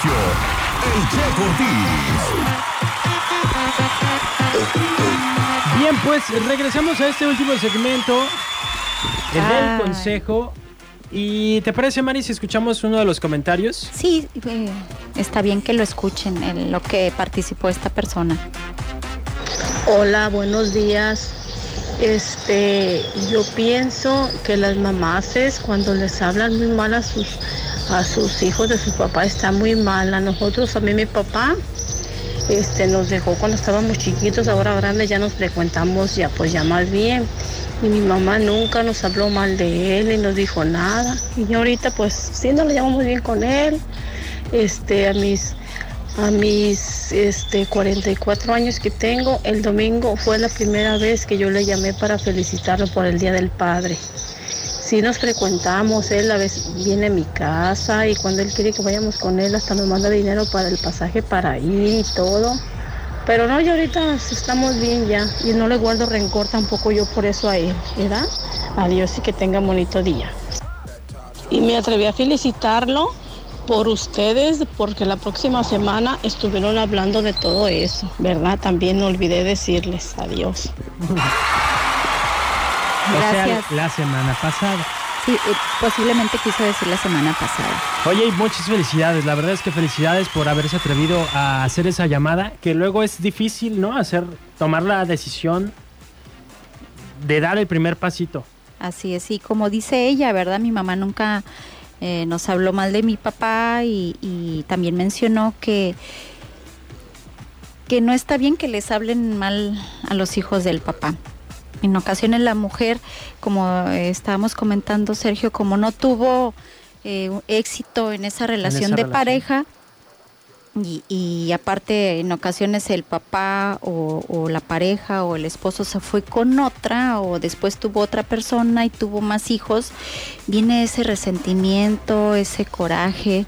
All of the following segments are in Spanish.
Sergio, el Ortiz. Bien, pues regresamos a este último segmento, el del consejo. ¿Y te parece, Mari, si escuchamos uno de los comentarios? Sí, eh, está bien que lo escuchen, en lo que participó esta persona. Hola, buenos días. Este, yo pienso que las mamases cuando les hablan muy mal a sus a sus hijos de su papá está muy mal. A nosotros, a mí mi papá, este, nos dejó cuando estábamos chiquitos, ahora grandes ya nos frecuentamos ya pues ya más bien. Y mi mamá nunca nos habló mal de él y nos dijo nada. Y ahorita pues sí nos lo llevamos bien con él. Este, a mis a mis este, 44 años que tengo, el domingo fue la primera vez que yo le llamé para felicitarlo por el Día del Padre. Sí nos frecuentamos, él a veces viene a mi casa y cuando él quiere que vayamos con él hasta nos manda dinero para el pasaje para ir y todo. Pero no, ya ahorita estamos bien ya y no le guardo rencor tampoco yo por eso a él, ¿verdad? Adiós y que tenga bonito día. Y me atreví a felicitarlo por ustedes, porque la próxima semana estuvieron hablando de todo eso, ¿verdad? También no olvidé decirles adiós. Gracias. O sea, la semana pasada. Sí, eh, posiblemente quiso decir la semana pasada. Oye, y muchas felicidades. La verdad es que felicidades por haberse atrevido a hacer esa llamada, que luego es difícil, ¿no? Hacer, tomar la decisión de dar el primer pasito. Así es, y como dice ella, ¿verdad? Mi mamá nunca eh, nos habló mal de mi papá y, y también mencionó que, que no está bien que les hablen mal a los hijos del papá. En ocasiones la mujer, como eh, estábamos comentando Sergio, como no tuvo eh, éxito en esa relación esa de relación. pareja, y, y aparte en ocasiones el papá o, o la pareja o el esposo se fue con otra o después tuvo otra persona y tuvo más hijos, viene ese resentimiento, ese coraje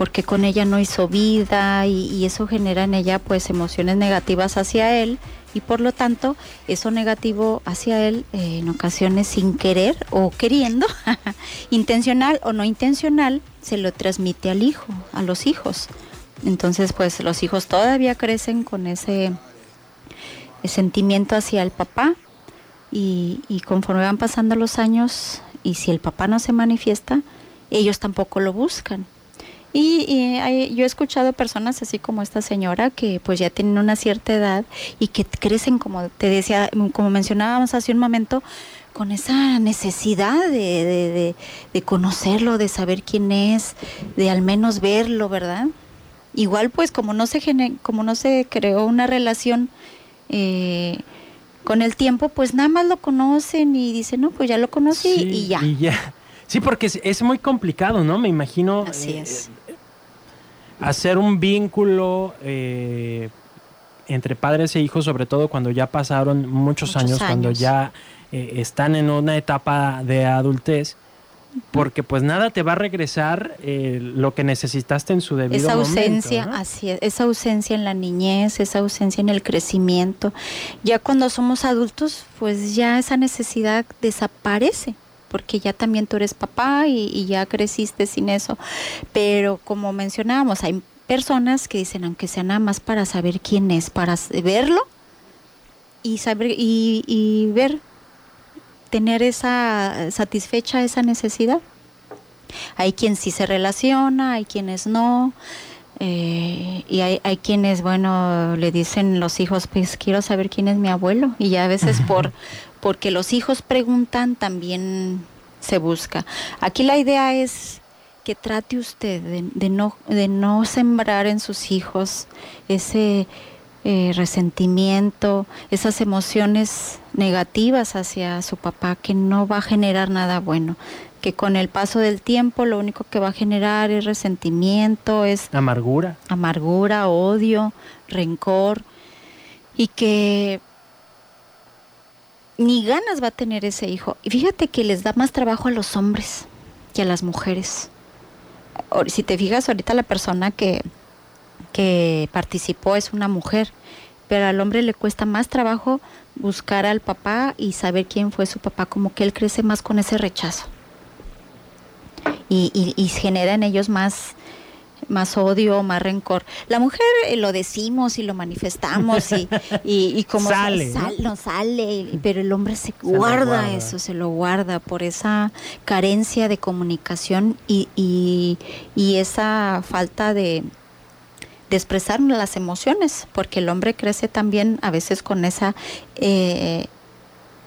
porque con ella no hizo vida y, eso genera en ella pues emociones negativas hacia él y por lo tanto eso negativo hacia él eh, en ocasiones sin querer o queriendo, intencional o no intencional, se lo transmite al hijo, a los hijos. Entonces, pues los hijos todavía crecen con ese, ese sentimiento hacia el papá y, y conforme van pasando los años y si el papá no se manifiesta, ellos tampoco lo buscan. Y, y hay- yo he escuchado personas así como esta señora que pues ya tienen una cierta edad y que crecen como te decía, como mencionábamos hace un momento, con esa necesidad de, de- de- de conocerlo, de saber quién es, de al menos verlo, ¿verdad? Igual pues como no se como no se creó una relación eh, con el tiempo, pues nada más lo conocen y dicen, no, pues ya lo conocí Sí, y ya. Y ya. Sí, porque es, es muy complicado, ¿no? Me imagino Así eh, es. Hacer un vínculo eh, entre padres e hijos, sobre todo cuando ya pasaron muchos, Muchos años, cuando ya eh, están en una etapa de adultez, porque pues nada te va a regresar eh, lo que necesitaste en su debido Esa momento, ausencia, ¿no? así es, esa ausencia en la niñez, esa ausencia en el crecimiento. Ya cuando somos adultos, pues ya esa necesidad desaparece, porque ya también tú eres papá y, y ya creciste sin eso. Pero como mencionábamos, hay personas que dicen, aunque sea nada más para saber quién es, para verlo y saber y, y ver, tener esa satisfecha esa necesidad. Hay quien sí se relaciona, hay quienes no. eh, y hay, hay quienes, bueno, le dicen los hijos, pues quiero saber quién es mi abuelo. Y ya a veces por porque los hijos preguntan, también se busca. Aquí la idea es que trate usted de, de no, de no sembrar en sus hijos ese eh, resentimiento, esas emociones negativas hacia su papá que no va a generar nada bueno, que con el paso del tiempo lo único que va a generar es resentimiento, es Amargura. amargura, odio, rencor y que ni ganas va a tener ese hijo. Y fíjate que les da más trabajo a los hombres que a las mujeres. Si te fijas, ahorita la persona que, que participó es una mujer, pero al hombre le cuesta más trabajo buscar al papá y saber quién fue su papá, como que él crece más con ese rechazo. Y, y- y genera en ellos más más odio, más rencor. La mujer eh, lo decimos y lo manifestamos y, y, y como Sale, sal- ¿no? no sale, pero el hombre se guarda, guarda. eso, se lo guarda por esa carencia de comunicación y, y, y esa falta de, de expresar las emociones, porque el hombre crece también a veces con esa eh,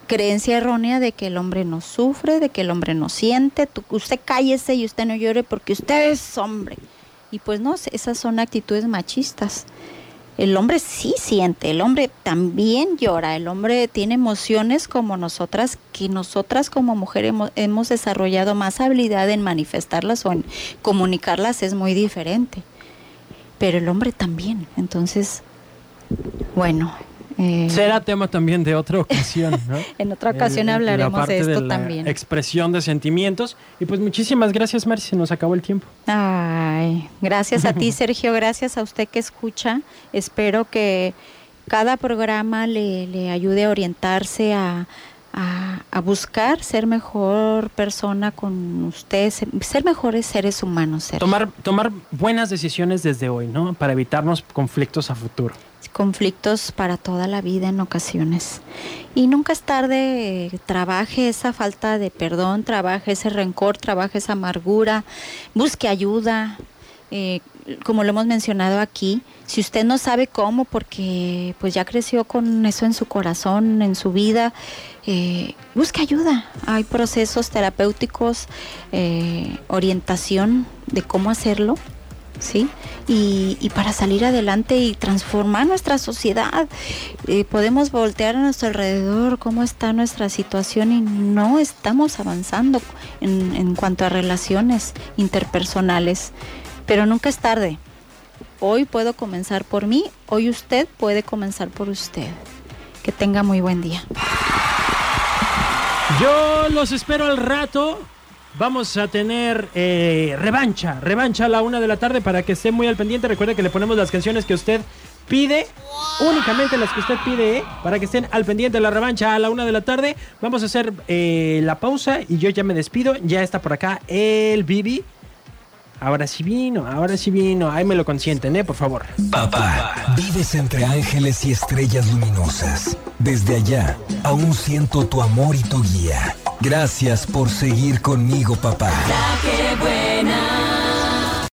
creencia errónea de que el hombre no sufre, de que el hombre no siente, tú- usted cállese y usted no llore porque usted es hombre. Y pues no, esas son actitudes machistas. El hombre sí siente, el hombre también llora, el hombre tiene emociones como nosotras, que nosotras como mujeres hemos, hemos desarrollado más habilidad en manifestarlas o en comunicarlas es muy diferente. Pero el hombre también, entonces, bueno. Eh, Será tema también de otra ocasión, ¿no? En otra ocasión El- la hablaremos parte de esto la también. Expresión de sentimientos. Y pues muchísimas gracias, Mari, se nos acabó el tiempo. Ay, gracias a ti, Sergio, gracias a usted que escucha. Espero que cada programa le, le ayude a orientarse a, a- a buscar ser mejor persona con usted, ser, ser mejores seres humanos, Sergio. Tomar, tomar buenas decisiones desde hoy, ¿no? Para evitarnos conflictos a futuro. Conflictos para toda la vida en ocasiones. Y nunca es tarde, trabaje esa falta de perdón, trabaje ese rencor, trabaje esa amargura, busque ayuda. eh, como lo hemos mencionado aquí, si usted no sabe cómo, porque pues ya creció con eso en su corazón, en su vida, eh, busque ayuda. Hay procesos terapéuticos, eh, orientación de cómo hacerlo. ¿Sí? Y, para salir adelante y transformar nuestra sociedad, eh, podemos voltear a nuestro alrededor cómo está nuestra situación y no estamos avanzando en, en cuanto a relaciones interpersonales, pero nunca es tarde. Hoy puedo comenzar por mí, hoy usted puede comenzar por usted. Que tenga muy buen día. Yo los espero al rato. Vamos a tener eh, revancha, revancha a la una de la tarde para que esté muy al pendiente. Recuerde que le ponemos las canciones que usted pide, únicamente las que usted pide, ¿eh? para que estén al pendiente de la revancha a la una de la tarde. Vamos a hacer eh, la pausa y yo ya me despido. Ya está por acá el Bibi. Ahora sí vino, ahora sí vino. Ahí me lo consienten, ¿eh? Por favor. Papá, vives entre ángeles y estrellas luminosas. Desde allá, aún siento tu amor y tu guía. Gracias por seguir conmigo, papá.